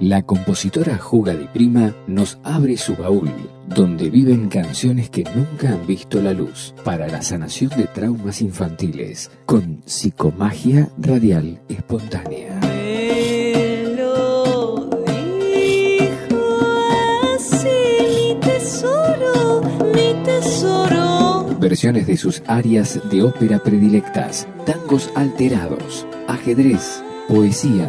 La compositora Juga Di Prima nos abre su baúl, donde viven canciones que nunca han visto la luz, para la sanación de traumas infantiles, con psicomagia radial espontánea. Versiones de sus áreas de ópera predilectas, tangos alterados, ajedrez, poesía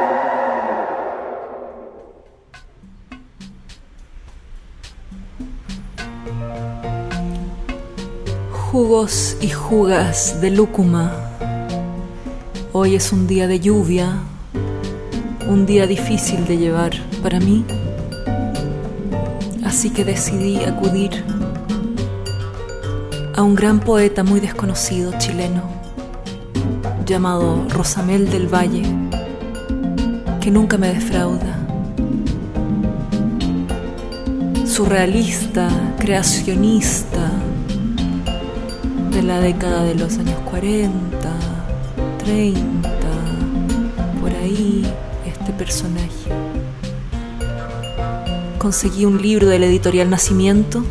Jugos y jugas de lúcuma. Hoy es un día de lluvia, un día difícil de llevar para mí. Así que decidí acudir a un gran poeta muy desconocido chileno llamado Rosamel del Valle, que nunca me defrauda. Surrealista, creacionista, de la década de los años 40, 30, por ahí, este personaje. Conseguí un libro del editorial Nacimiento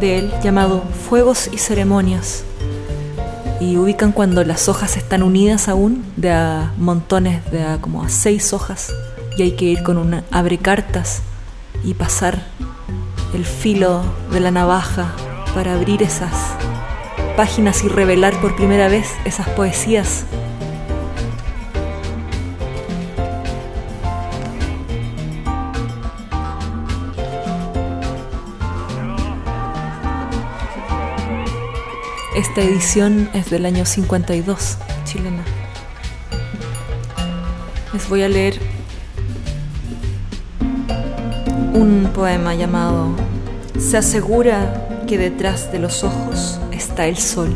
de él llamado Fuegos y Ceremonias. Y ubican cuando las hojas están unidas aún, de a montones, de como a seis hojas, y hay que ir con un abrecartas y pasar el filo de la navaja para abrir esas páginas y revelar por primera vez esas poesías. Esta edición es del año 52, chilena. Les voy a leer un poema llamado Se asegura que detrás de los ojos está el sol.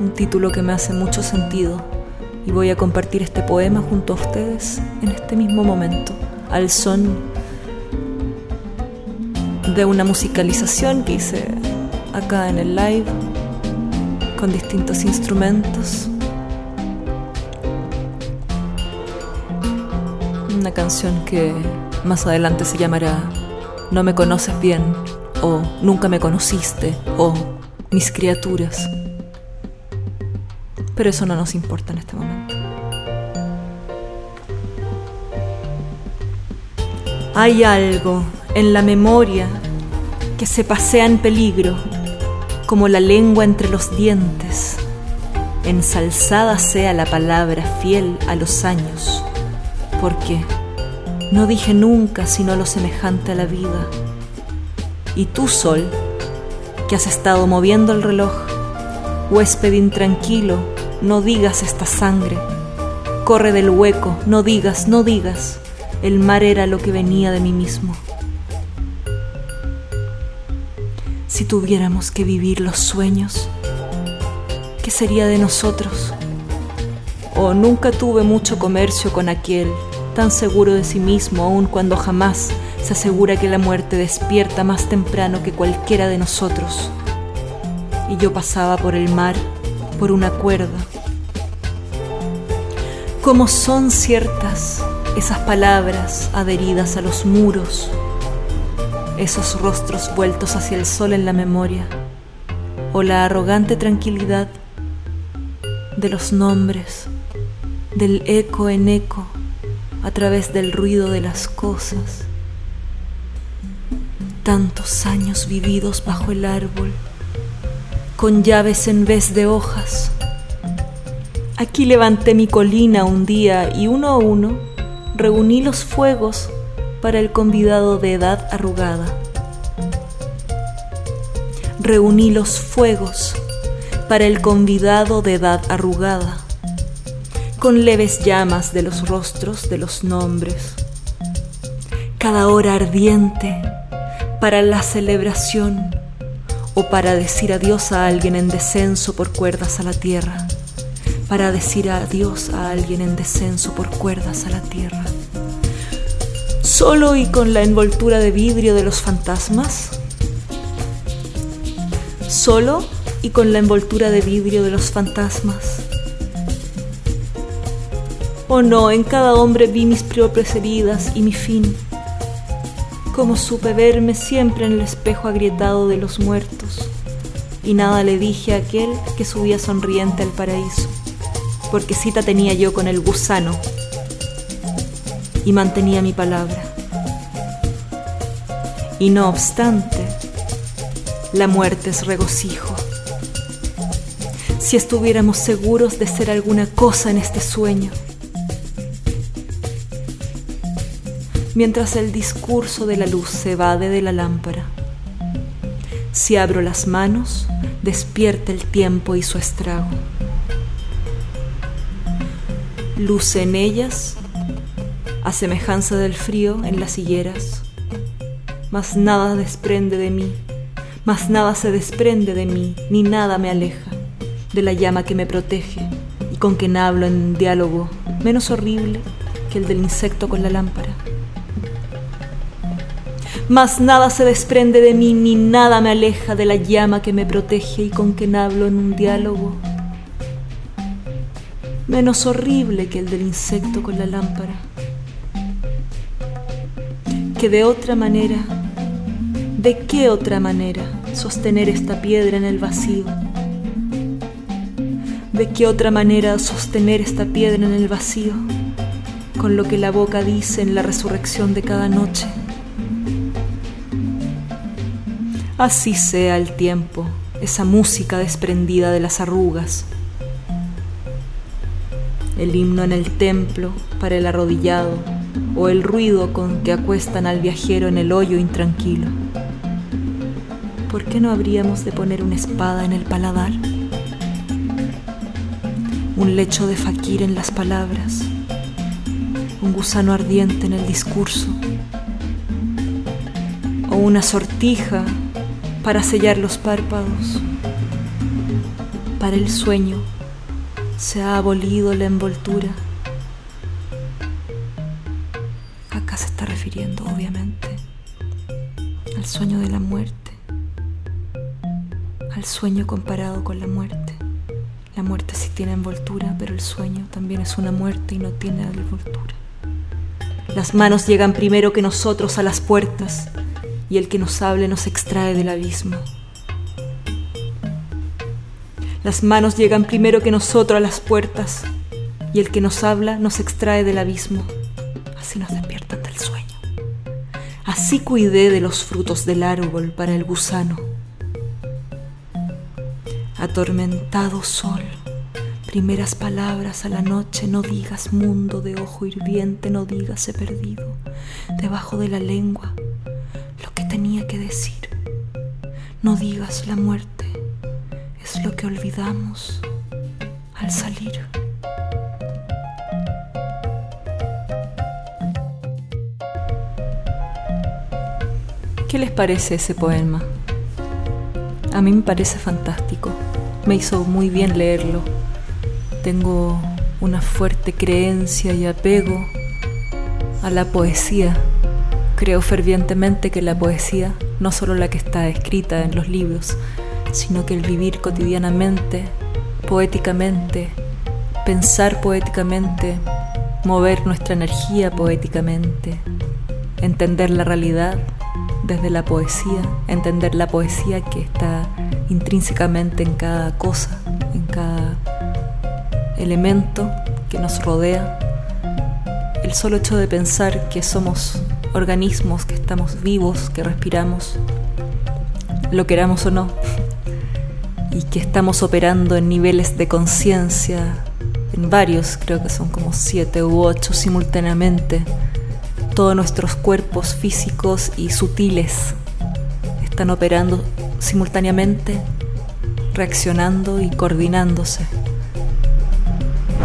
Un título que me hace mucho sentido y voy a compartir este poema junto a ustedes en este mismo momento, al son de una musicalización que hice acá en el live con distintos instrumentos. Una canción que más adelante se llamará No me conoces bien o Nunca me conociste o Mis criaturas. Pero eso no nos importa en este momento. Hay algo en la memoria que se pasea en peligro, como la lengua entre los dientes. Ensalzada sea la palabra fiel a los años, porque no dije nunca sino lo semejante a la vida. Y tú, sol, que has estado moviendo el reloj, huésped intranquilo, no digas esta sangre. Corre del hueco, no digas, no digas. El mar era lo que venía de mí mismo. Si tuviéramos que vivir los sueños, ¿qué sería de nosotros? Oh, nunca tuve mucho comercio con aquel, tan seguro de sí mismo aun cuando jamás se asegura que la muerte despierta más temprano que cualquiera de nosotros. Y yo pasaba por el mar, por una cuerda. Cómo son ciertas esas palabras adheridas a los muros, esos rostros vueltos hacia el sol en la memoria, o la arrogante tranquilidad de los nombres, del eco en eco, a través del ruido de las cosas. Tantos años vividos bajo el árbol, con llaves en vez de hojas. Aquí levanté mi colina un día y uno a uno reuní los fuegos para el convidado de edad arrugada. Reuní los fuegos para el convidado de edad arrugada, con leves llamas de los rostros de los nombres. Cada hora ardiente para la celebración o para decir adiós a alguien en descenso por cuerdas a la tierra, para decir adiós a alguien en descenso por cuerdas a la tierra. Solo y con la envoltura de vidrio de los fantasmas. Solo y con la envoltura de vidrio de los fantasmas. Oh no, en cada hombre vi mis propias heridas y mi fin. Como supe verme siempre en el espejo agrietado de los muertos. Y nada le dije a aquel que subía sonriente al paraíso, porque cita tenía yo con el gusano y mantenía mi palabra. Y no obstante, la muerte es regocijo. Si estuviéramos seguros de ser alguna cosa en este sueño, mientras el discurso de la luz se evade de la lámpara. Si abro las manos, despierta el tiempo y su estrago. Luce en ellas, a semejanza del frío en las higueras, mas nada desprende de mí, mas nada se desprende de mí, ni nada me aleja de la llama que me protege y con quien hablo en diálogo menos horrible que el del insecto con la lámpara mas nada se desprende de mí ni nada me aleja de la llama que me protege y con quien hablo en un diálogo menos horrible que el del insecto con la lámpara. Que de otra manera, ¿de qué otra manera sostener esta piedra en el vacío? ¿De qué otra manera sostener esta piedra en el vacío? Con lo que la boca dice en la resurrección de cada noche. Así sea el tiempo, esa música desprendida de las arrugas. El himno en el templo para el arrodillado o el ruido con que acuestan al viajero en el hoyo intranquilo. ¿Por qué no habríamos de poner una espada en el paladar? Un lecho de faquir en las palabras, un gusano ardiente en el discurso, o una sortija para sellar los párpados. Para el sueño se ha abolido la envoltura. Acá se está refiriendo, obviamente, al sueño de la muerte, al sueño comparado con la muerte. La muerte sí tiene envoltura, pero el sueño también es una muerte y no tiene envoltura. Las manos llegan primero que nosotros a las puertas y el que nos hable nos extrae del abismo. Las manos llegan primero que nosotros a las puertas y el que nos habla nos extrae del abismo. Así nos despiertan del sueño. Así cuidé de los frutos del árbol para el gusano. Atormentado sol, primeras palabras a la noche, no digas mundo de ojo hirviente, no digas he perdido, debajo de la lengua decir. No digas la muerte, es lo que olvidamos al salir. ¿Qué les parece ese poema? A mí me parece fantástico. Me hizo muy bien leerlo. Tengo una fuerte creencia y apego a la poesía Creo fervientemente que la poesía, no solo la que está escrita en los libros, sino que el vivir cotidianamente, poéticamente, pensar poéticamente, mover nuestra energía poéticamente, entender la realidad desde la poesía, entender la poesía que está intrínsecamente en cada cosa, en cada elemento que nos rodea, el solo hecho de pensar que somos organismos, que estamos vivos, que respiramos, lo queramos o no, y que estamos operando en niveles de conciencia, en varios, creo que son como siete u ocho simultáneamente, todos nuestros cuerpos físicos y sutiles están operando simultáneamente, reaccionando y coordinándose.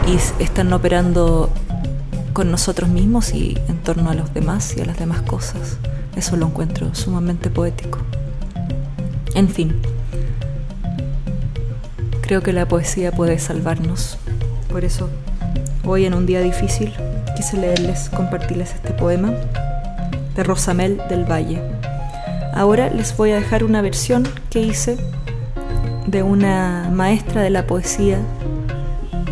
Y están operando con nosotros mismos y en torno a los demás y a las demás cosas. Eso lo encuentro sumamente poético. En fin, creo que la poesía puede salvarnos. Por eso, hoy en un día difícil, quise leerles, compartirles este poema de Rosamel del Valle. Ahora les voy a dejar una versión que hice de una maestra de la poesía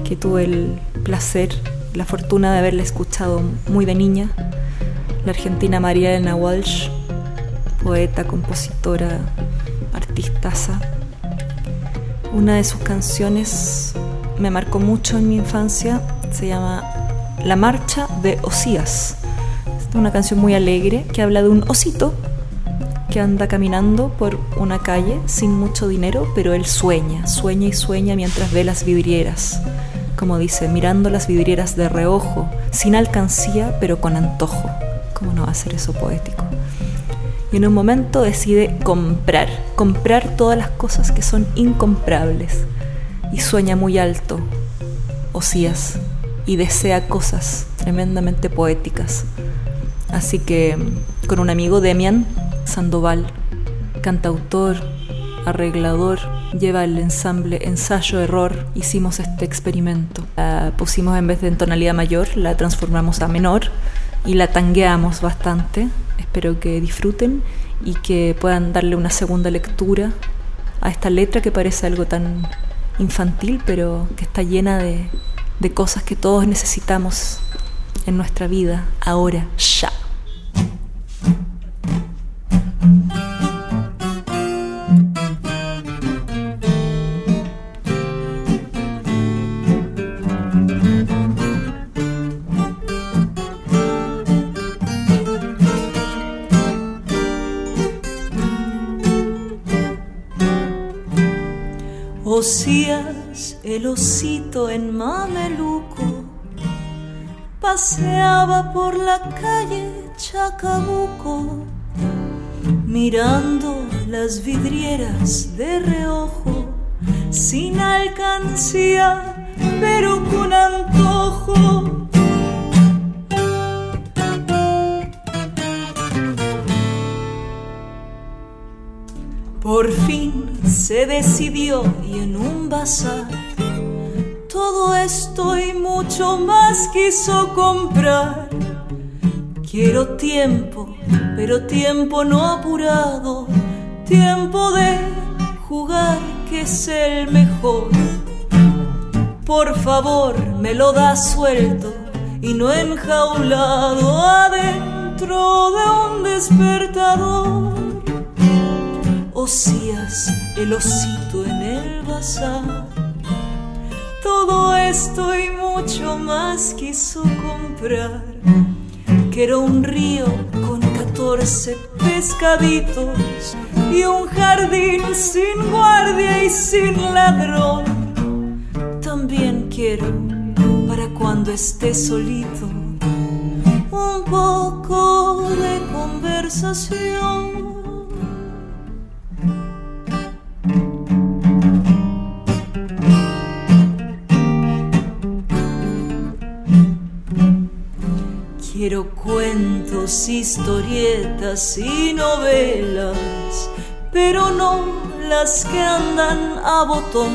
que tuve el placer, la fortuna de haberla escuchado muy de niña, la argentina María Elena Walsh, poeta, compositora, artistaza. Una de sus canciones me marcó mucho en mi infancia, se llama La Marcha de Osías. Es una canción muy alegre que habla de un osito que anda caminando por una calle sin mucho dinero, pero él sueña, sueña y sueña mientras ve las vidrieras. Como dice, mirando las vidrieras de reojo, sin alcancía, pero con antojo. ¿Cómo no va a ser eso poético? Y en un momento decide comprar, comprar todas las cosas que son incomprables. Y sueña muy alto, Osías, y desea cosas tremendamente poéticas. Así que con un amigo, Demian, Sandoval, cantautor, arreglador, lleva el ensamble ensayo-error, hicimos este experimento. La pusimos en vez de en tonalidad mayor, la transformamos a menor y la tangueamos bastante. Espero que disfruten y que puedan darle una segunda lectura a esta letra que parece algo tan infantil, pero que está llena de, de cosas que todos necesitamos en nuestra vida, ahora, ya. Osías, el osito en mameluco, paseaba por la calle Chacabuco, mirando las vidrieras de reojo, sin alcancía, pero con antojo. Se decidió y en un bazar todo esto y mucho más quiso comprar. Quiero tiempo, pero tiempo no apurado, tiempo de jugar que es el mejor. Por favor, me lo da suelto y no enjaulado adentro de un despertador. Osías, el osito en el bazar. Todo esto y mucho más quiso comprar. Que un río con catorce pescaditos y un jardín sin guardia y sin ladrón. También quiero, para cuando esté solito, un poco de conversación. Historietas y novelas, pero no las que andan a botón.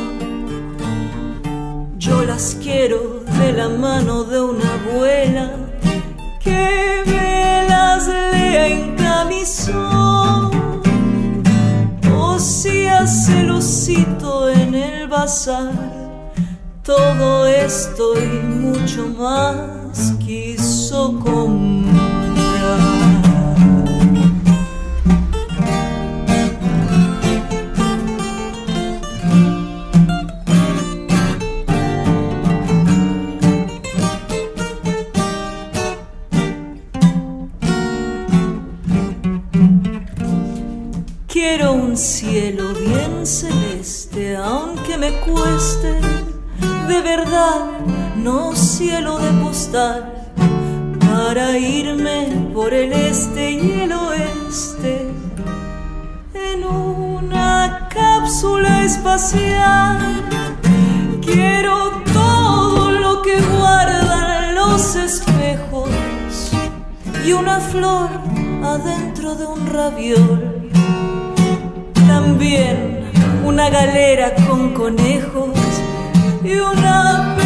Yo las quiero de la mano de una abuela que me las lea en camisón. O si hace osito en el bazar, todo esto y mucho más quiso comprar. Un cielo bien celeste, aunque me cueste de verdad, no cielo de postal, para irme por el este y el oeste en una cápsula espacial. Quiero todo lo que guardan los espejos y una flor adentro de un raviol. Una galera con conejos y una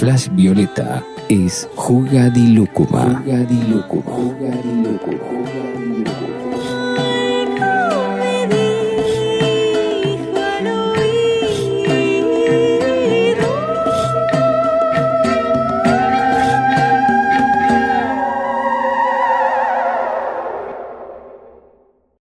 Flash Violeta es Juga di Lucuma.